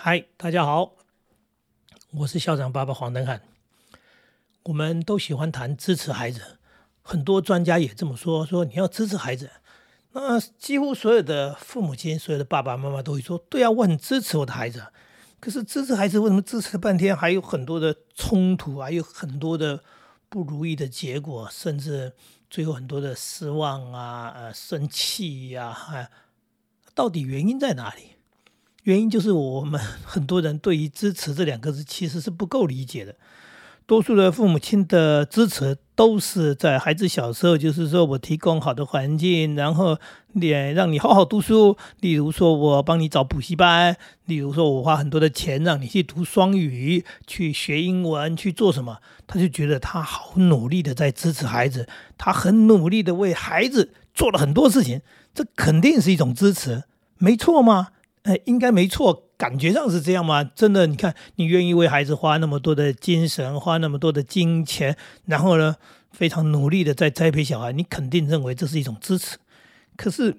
嗨，大家好，我是校长爸爸黄登汉。我们都喜欢谈支持孩子，很多专家也这么说，说你要支持孩子。那几乎所有的父母亲、所有的爸爸妈妈都会说：“对啊，我很支持我的孩子。”可是支持孩子，为什么支持了半天还有很多的冲突，还有很多的不如意的结果，甚至最后很多的失望啊、呃生气呀？哎，到底原因在哪里？原因就是我们 很多人对于“支持”这两个字其实是不够理解的。多数的父母亲的支持都是在孩子小时候，就是说我提供好的环境，然后也让你好好读书。例如说，我帮你找补习班；例如说，我花很多的钱让你去读双语，去学英文，去做什么？他就觉得他好努力的在支持孩子，他很努力的为孩子做了很多事情，这肯定是一种支持，没错吗？哎，应该没错，感觉上是这样吗？真的，你看，你愿意为孩子花那么多的精神，花那么多的金钱，然后呢，非常努力的在栽培小孩，你肯定认为这是一种支持。可是，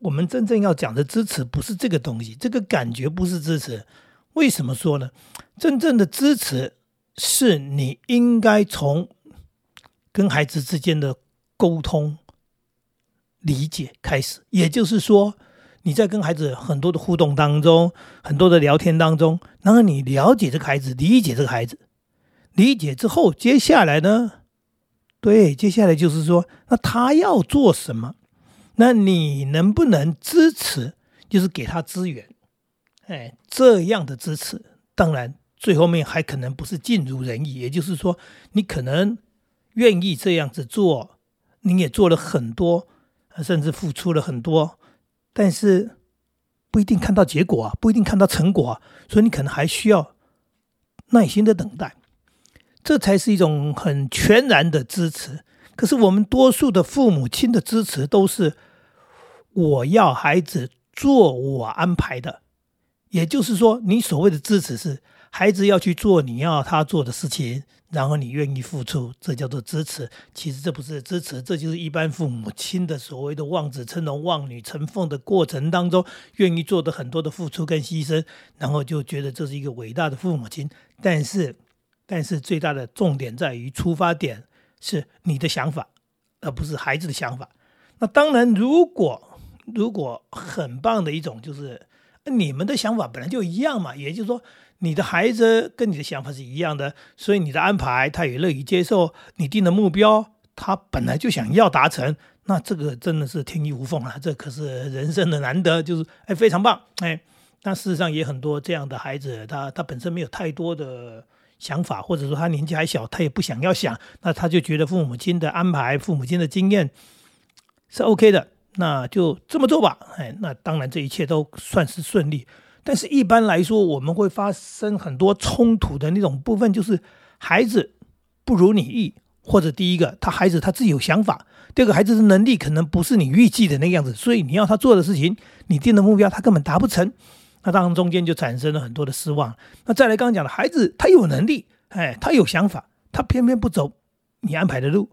我们真正要讲的支持不是这个东西，这个感觉不是支持。为什么说呢？真正的支持是你应该从跟孩子之间的沟通、理解开始，也就是说。你在跟孩子很多的互动当中，很多的聊天当中，然后你了解这个孩子，理解这个孩子，理解之后，接下来呢？对，接下来就是说，那他要做什么？那你能不能支持？就是给他资源，哎，这样的支持，当然最后面还可能不是尽如人意，也就是说，你可能愿意这样子做，你也做了很多，甚至付出了很多。但是不一定看到结果啊，不一定看到成果啊，所以你可能还需要耐心的等待，这才是一种很全然的支持。可是我们多数的父母亲的支持都是我要孩子做我安排的，也就是说，你所谓的支持是孩子要去做你要他做的事情。然后你愿意付出，这叫做支持。其实这不是支持，这就是一般父母亲的所谓的望子成龙、望女成凤的过程当中，愿意做的很多的付出跟牺牲，然后就觉得这是一个伟大的父母亲。但是，但是最大的重点在于出发点是你的想法，而不是孩子的想法。那当然，如果如果很棒的一种就是你们的想法本来就一样嘛，也就是说。你的孩子跟你的想法是一样的，所以你的安排他也乐意接受。你定的目标，他本来就想要达成，那这个真的是天衣无缝了。这可是人生的难得，就是哎非常棒哎。那事实上也很多这样的孩子，他他本身没有太多的想法，或者说他年纪还小，他也不想要想，那他就觉得父母亲的安排、父母亲的经验是 OK 的，那就这么做吧。哎，那当然这一切都算是顺利。但是，一般来说，我们会发生很多冲突的那种部分，就是孩子不如你意，或者第一个，他孩子他自己有想法；第二个，孩子的能力可能不是你预计的那个样子，所以你要他做的事情，你定的目标他根本达不成，那当然中间就产生了很多的失望。那再来，刚刚讲的孩子他有能力，哎，他有想法，他偏偏不走你安排的路，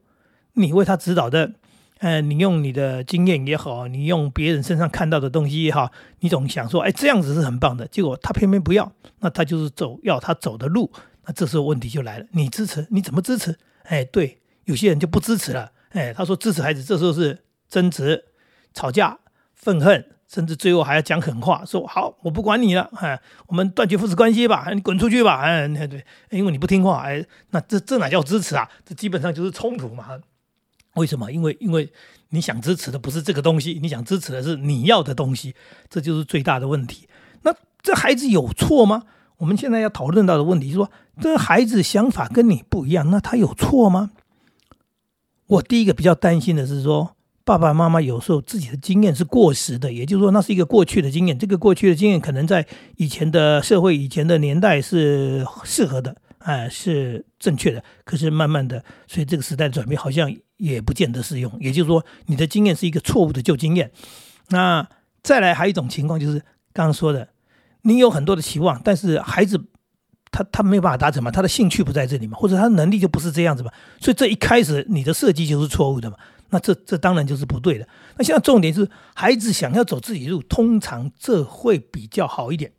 你为他指导的。呃，你用你的经验也好，你用别人身上看到的东西也好，你总想说，哎，这样子是很棒的。结果他偏偏不要，那他就是走要他走的路。那这时候问题就来了，你支持？你怎么支持？哎，对，有些人就不支持了。哎，他说支持孩子，这时候是争执、吵架、愤恨，甚至最后还要讲狠话，说好，我不管你了，哎，我们断绝父子关系吧，你滚出去吧。哎，对，因为你不听话，哎，那这这哪叫支持啊？这基本上就是冲突嘛。为什么？因为因为你想支持的不是这个东西，你想支持的是你要的东西，这就是最大的问题。那这孩子有错吗？我们现在要讨论到的问题是说，这孩子想法跟你不一样，那他有错吗？我第一个比较担心的是说，爸爸妈妈有时候自己的经验是过时的，也就是说，那是一个过去的经验，这个过去的经验可能在以前的社会、以前的年代是适合的。哎，是正确的。可是慢慢的，所以这个时代转变好像也不见得适用。也就是说，你的经验是一个错误的旧经验。那再来还有一种情况，就是刚刚说的，你有很多的期望，但是孩子他他没有办法达成嘛，他的兴趣不在这里嘛，或者他能力就不是这样子嘛。所以这一开始你的设计就是错误的嘛。那这这当然就是不对的。那现在重点是，孩子想要走自己路，通常这会比较好一点。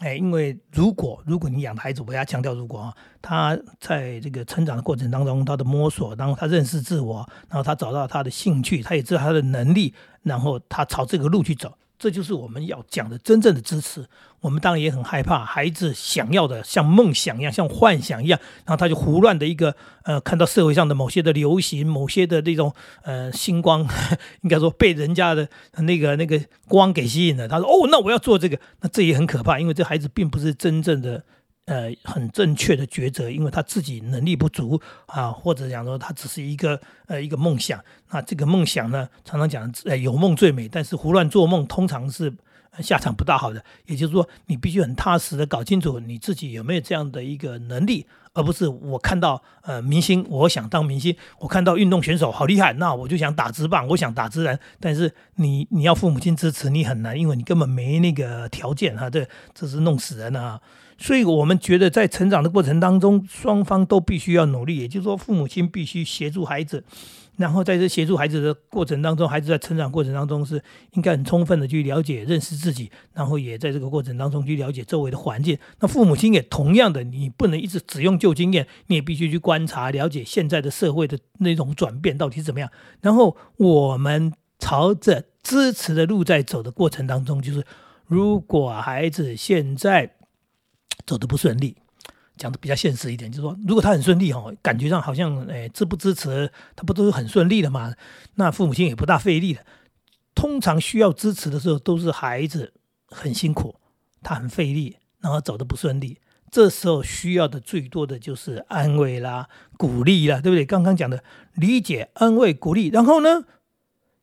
哎，因为如果如果你养孩子，我要强调，如果啊，他在这个成长的过程当中，他的摸索，然后他认识自我，然后他找到他的兴趣，他也知道他的能力，然后他朝这个路去走。这就是我们要讲的真正的支持。我们当然也很害怕孩子想要的像梦想一样，像幻想一样，然后他就胡乱的一个呃，看到社会上的某些的流行，某些的那种呃星光，应该说被人家的那个那个光给吸引了。他说：“哦，那我要做这个。”那这也很可怕，因为这孩子并不是真正的。呃，很正确的抉择，因为他自己能力不足啊，或者讲说他只是一个呃一个梦想。那这个梦想呢，常常讲呃有梦最美，但是胡乱做梦通常是下场不大好的。也就是说，你必须很踏实的搞清楚你自己有没有这样的一个能力，而不是我看到呃明星，我想当明星；我看到运动选手好厉害，那我就想打直棒，我想打直人。但是你你要父母亲支持你很难，因为你根本没那个条件哈，这这是弄死人的啊！所以，我们觉得在成长的过程当中，双方都必须要努力。也就是说，父母亲必须协助孩子，然后在这协助孩子的过程当中，孩子在成长过程当中是应该很充分的去了解、认识自己，然后也在这个过程当中去了解周围的环境。那父母亲也同样的，你不能一直只用旧经验，你也必须去观察、了解现在的社会的那种转变到底是怎么样。然后，我们朝着支持的路在走的过程当中，就是如果孩子现在。走的不顺利，讲的比较现实一点，就是说，如果他很顺利哦，感觉上好像，哎，支不支持他不都是很顺利的嘛？那父母亲也不大费力的。通常需要支持的时候，都是孩子很辛苦，他很费力，然后走的不顺利。这时候需要的最多的就是安慰啦、鼓励啦，对不对？刚刚讲的理解、安慰、鼓励，然后呢，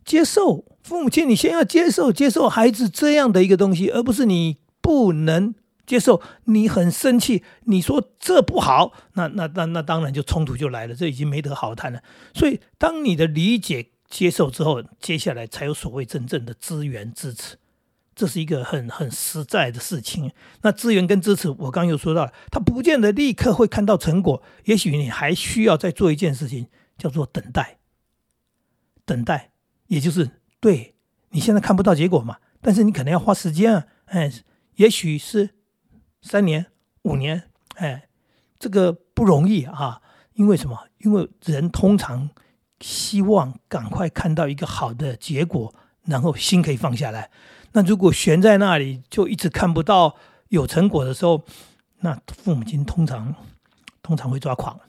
接受父母亲，你先要接受接受孩子这样的一个东西，而不是你不能。接受你很生气，你说这不好，那那那那当然就冲突就来了，这已经没得好谈了。所以，当你的理解接受之后，接下来才有所谓真正的资源支持，这是一个很很实在的事情。那资源跟支持，我刚又说到了，他不见得立刻会看到成果，也许你还需要再做一件事情，叫做等待。等待，也就是对你现在看不到结果嘛，但是你可能要花时间啊，哎，也许是。三年、五年，哎，这个不容易啊！因为什么？因为人通常希望赶快看到一个好的结果，然后心可以放下来。那如果悬在那里，就一直看不到有成果的时候，那父母亲通常通常会抓狂。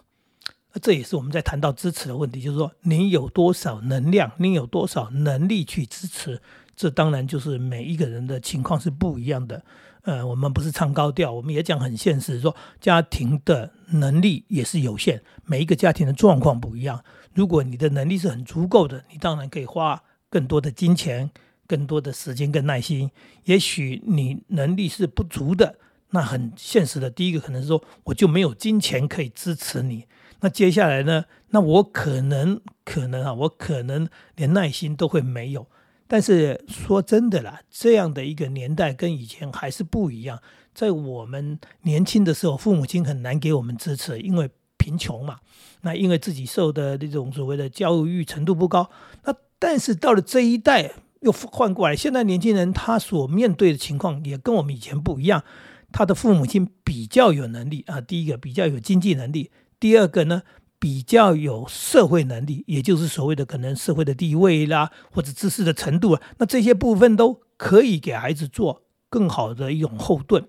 这也是我们在谈到支持的问题，就是说你有多少能量，你有多少能力去支持？这当然就是每一个人的情况是不一样的。呃，我们不是唱高调，我们也讲很现实，说家庭的能力也是有限，每一个家庭的状况不一样。如果你的能力是很足够的，你当然可以花更多的金钱、更多的时间、跟耐心。也许你能力是不足的，那很现实的，第一个可能是说我就没有金钱可以支持你。那接下来呢？那我可能可能啊，我可能连耐心都会没有。但是说真的啦，这样的一个年代跟以前还是不一样。在我们年轻的时候，父母亲很难给我们支持，因为贫穷嘛。那因为自己受的那种所谓的教育程度不高。那但是到了这一代又换过来，现在年轻人他所面对的情况也跟我们以前不一样。他的父母亲比较有能力啊，第一个比较有经济能力，第二个呢。比较有社会能力，也就是所谓的可能社会的地位啦，或者知识的程度啊，那这些部分都可以给孩子做更好的一种后盾。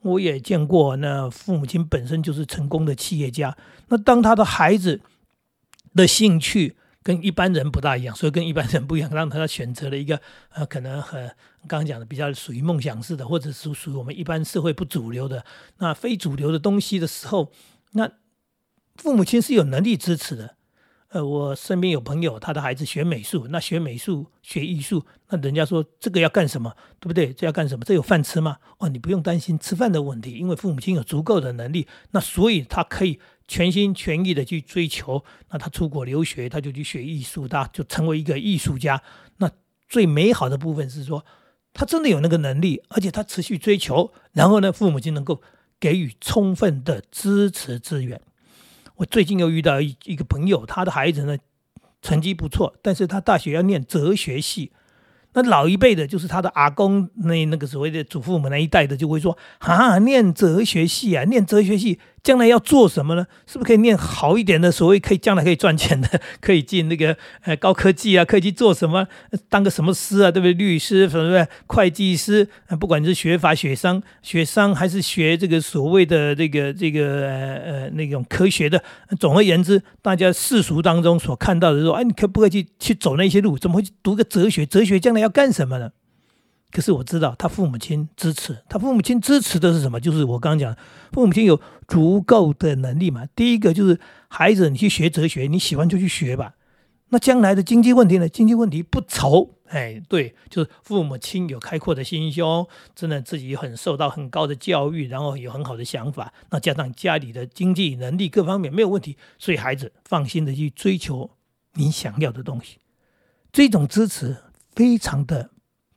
我也见过，那父母亲本身就是成功的企业家，那当他的孩子的兴趣跟一般人不大一样，所以跟一般人不一样，让他选择了一个呃，可能很刚刚讲的比较属于梦想式的，或者是属于我们一般社会不主流的那非主流的东西的时候，那。父母亲是有能力支持的，呃，我身边有朋友，他的孩子学美术，那学美术学艺术，那人家说这个要干什么，对不对？这要干什么？这有饭吃吗？哦，你不用担心吃饭的问题，因为父母亲有足够的能力，那所以他可以全心全意的去追求。那他出国留学，他就去学艺术，他就成为一个艺术家。那最美好的部分是说，他真的有那个能力，而且他持续追求，然后呢，父母亲能够给予充分的支持资源。我最近又遇到一一个朋友，他的孩子呢成绩不错，但是他大学要念哲学系，那老一辈的，就是他的阿公那那个所谓的祖父母那一代的，就会说啊，念哲学系啊，念哲学系。将来要做什么呢？是不是可以念好一点的？所谓可以将来可以赚钱的，可以进那个呃高科技啊，可以去做什么？当个什么师啊？对不对？律师，对不对？会计师不管是学法、学商、学商，还是学这个所谓的这个这个呃呃那种科学的，总而言之，大家世俗当中所看到的说，哎，你可不可以去去走那些路？怎么会去读个哲学？哲学将来要干什么呢？可是我知道他父母亲支持，他父母亲支持的是什么？就是我刚刚讲，父母亲有足够的能力嘛。第一个就是孩子，你去学哲学，你喜欢就去学吧。那将来的经济问题呢？经济问题不愁。哎，对，就是父母亲有开阔的心胸，真的自己很受到很高的教育，然后有很好的想法。那加上家里的经济能力各方面没有问题，所以孩子放心的去追求你想要的东西。这种支持非常的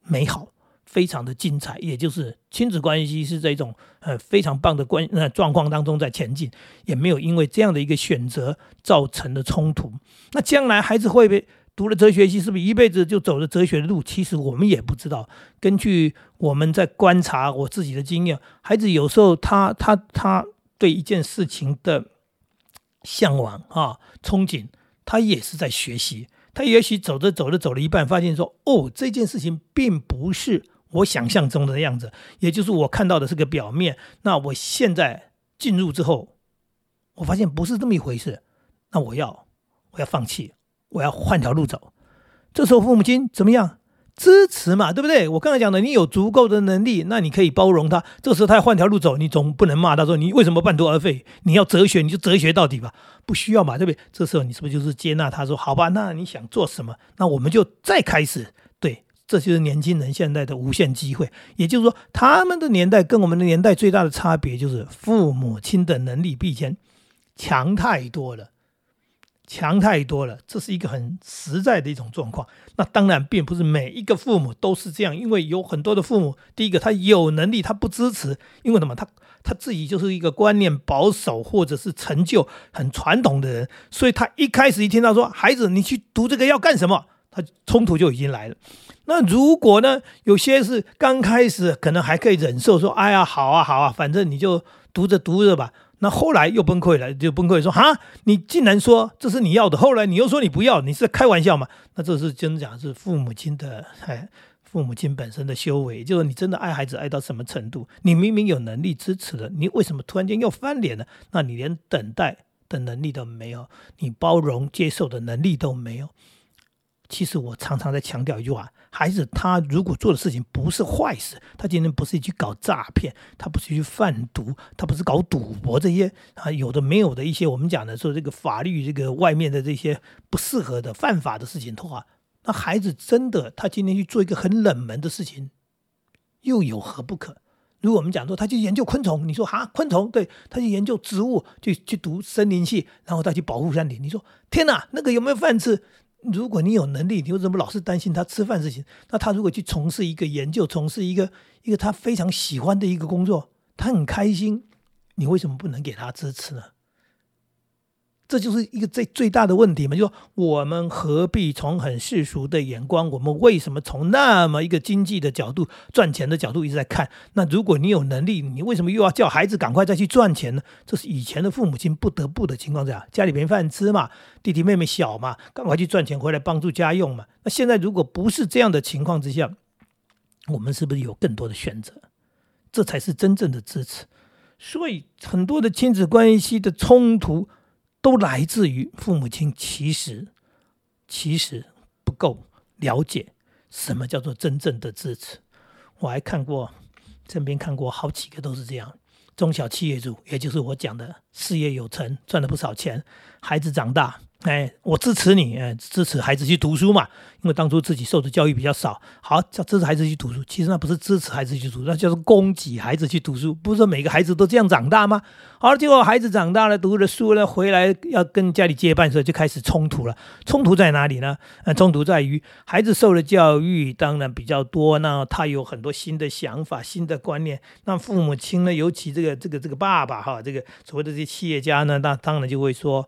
美好。非常的精彩，也就是亲子关系是这种呃非常棒的关呃状况当中在前进，也没有因为这样的一个选择造成的冲突。那将来孩子会不会读了哲学系，是不是一辈子就走了哲学的路？其实我们也不知道。根据我们在观察我自己的经验，孩子有时候他他他对一件事情的向往啊憧憬，他也是在学习。他也许走着走着走了一半，发现说哦这件事情并不是。我想象中的样子，也就是我看到的是个表面。那我现在进入之后，我发现不是这么一回事。那我要，我要放弃，我要换条路走。这时候父母亲怎么样？支持嘛，对不对？我刚才讲的，你有足够的能力，那你可以包容他。这时候他要换条路走，你总不能骂他说你为什么半途而废？你要哲学，你就哲学到底吧，不需要嘛，对不对？这时候你是不是就是接纳他说好吧？那你想做什么？那我们就再开始。这就是年轻人现在的无限机会，也就是说，他们的年代跟我们的年代最大的差别就是父母亲的能力比以前强太多了，强太多了。这是一个很实在的一种状况。那当然，并不是每一个父母都是这样，因为有很多的父母，第一个他有能力，他不支持，因为什么？他他自己就是一个观念保守或者是成就很传统的人，所以他一开始一听到说孩子你去读这个要干什么，他冲突就已经来了。那如果呢？有些是刚开始可能还可以忍受，说：“哎呀，好啊，好啊，反正你就读着读着吧。”那后来又崩溃了，就崩溃说：“哈，你竟然说这是你要的，后来你又说你不要，你是在开玩笑吗？”那这是真的讲是父母亲的，哎，父母亲本身的修为，就是你真的爱孩子爱到什么程度？你明明有能力支持的，你为什么突然间又翻脸了？那你连等待的能力都没有，你包容接受的能力都没有。其实我常常在强调一句话。孩子他如果做的事情不是坏事，他今天不是去搞诈骗，他不是去贩毒，他不是搞赌博这些啊有的没有的一些我们讲的说这个法律这个外面的这些不适合的犯法的事情的话，那孩子真的他今天去做一个很冷门的事情，又有何不可？如果我们讲说他去研究昆虫，你说哈昆虫对，他去研究植物，去去读森林系，然后他去保护山林，你说天哪，那个有没有饭吃？如果你有能力，你为什么老是担心他吃饭事情？那他如果去从事一个研究，从事一个一个他非常喜欢的一个工作，他很开心，你为什么不能给他支持呢？这就是一个最最大的问题嘛，就说我们何必从很世俗的眼光，我们为什么从那么一个经济的角度、赚钱的角度一直在看？那如果你有能力，你为什么又要叫孩子赶快再去赚钱呢？这是以前的父母亲不得不的情况下，家里没饭吃嘛，弟弟妹妹小嘛，赶快去赚钱回来帮助家用嘛。那现在如果不是这样的情况之下，我们是不是有更多的选择？这才是真正的支持。所以很多的亲子关系的冲突。都来自于父母亲，其实其实不够了解什么叫做真正的支持。我还看过身边看过好几个都是这样，中小企业主，也就是我讲的事业有成，赚了不少钱，孩子长大。哎，我支持你，哎，支持孩子去读书嘛，因为当初自己受的教育比较少，好叫支持孩子去读书。其实那不是支持孩子去读书，那叫做供给孩子去读书。不是说每个孩子都这样长大吗？好了，结果孩子长大了，读了书了，回来要跟家里接班的时候，就开始冲突了。冲突在哪里呢？呃，冲突在于孩子受的教育当然比较多，那他有很多新的想法、新的观念。那父母亲呢，尤其这个这个这个爸爸哈，这个所谓的这些企业家呢，那当然就会说。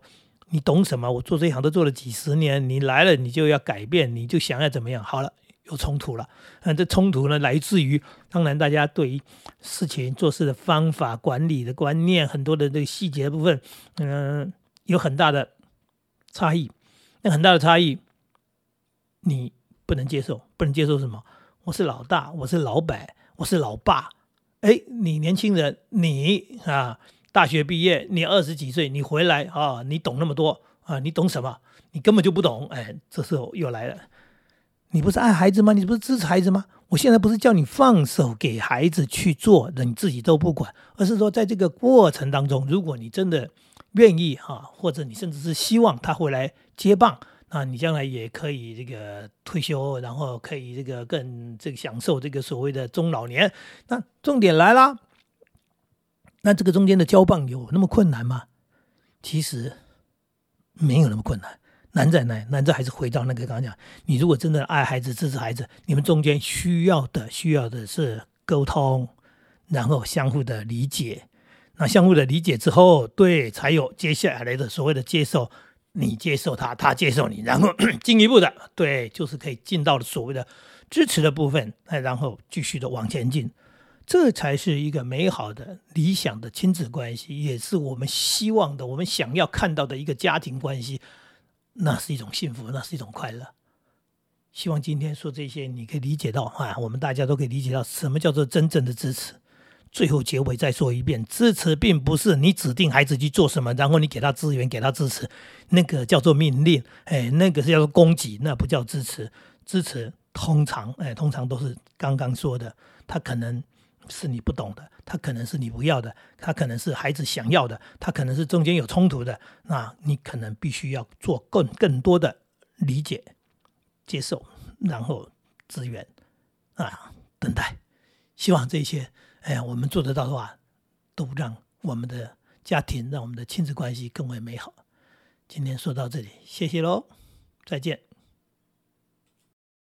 你懂什么？我做这一行都做了几十年，你来了你就要改变，你就想要怎么样？好了，有冲突了。那这冲突呢，来自于当然大家对于事情做事的方法、管理的观念，很多的这个细节部分，嗯，有很大的差异。那很大的差异，你不能接受，不能接受什么？我是老大，我是老板，我是老爸。哎，你年轻人，你啊，大学毕业，你二十几岁，你回来啊，你懂那么多啊？你懂什么？你根本就不懂。哎，这时候又来了，你不是爱孩子吗？你不是支持孩子吗？我现在不是叫你放手给孩子去做，你自己都不管，而是说在这个过程当中，如果你真的愿意哈，或者你甚至是希望他回来接棒。啊，你将来也可以这个退休，然后可以这个更这个享受这个所谓的中老年。那重点来了，那这个中间的交棒有那么困难吗？其实没有那么困难，难在哪？难在还是回到那个刚刚讲，你如果真的爱孩子、支持孩子，你们中间需要的需要的是沟通，然后相互的理解。那相互的理解之后，对，才有接下来的所谓的接受。你接受他，他接受你，然后 进一步的，对，就是可以进到所谓的支持的部分，哎，然后继续的往前进，这才是一个美好的、理想的亲子关系，也是我们希望的、我们想要看到的一个家庭关系。那是一种幸福，那是一种快乐。希望今天说这些，你可以理解到啊，我们大家都可以理解到什么叫做真正的支持。最后结尾再说一遍，支持并不是你指定孩子去做什么，然后你给他资源，给他支持，那个叫做命令，哎，那个是叫做供给，那不叫支持。支持通常，哎，通常都是刚刚说的，他可能是你不懂的，他可能是你不要的，他可能是孩子想要的，他可能是中间有冲突的，那你可能必须要做更更多的理解、接受，然后资源啊，等待。希望这些。哎，我们做得到的话，都让我们的家庭、让我们的亲子关系更为美好。今天说到这里，谢谢喽，再见。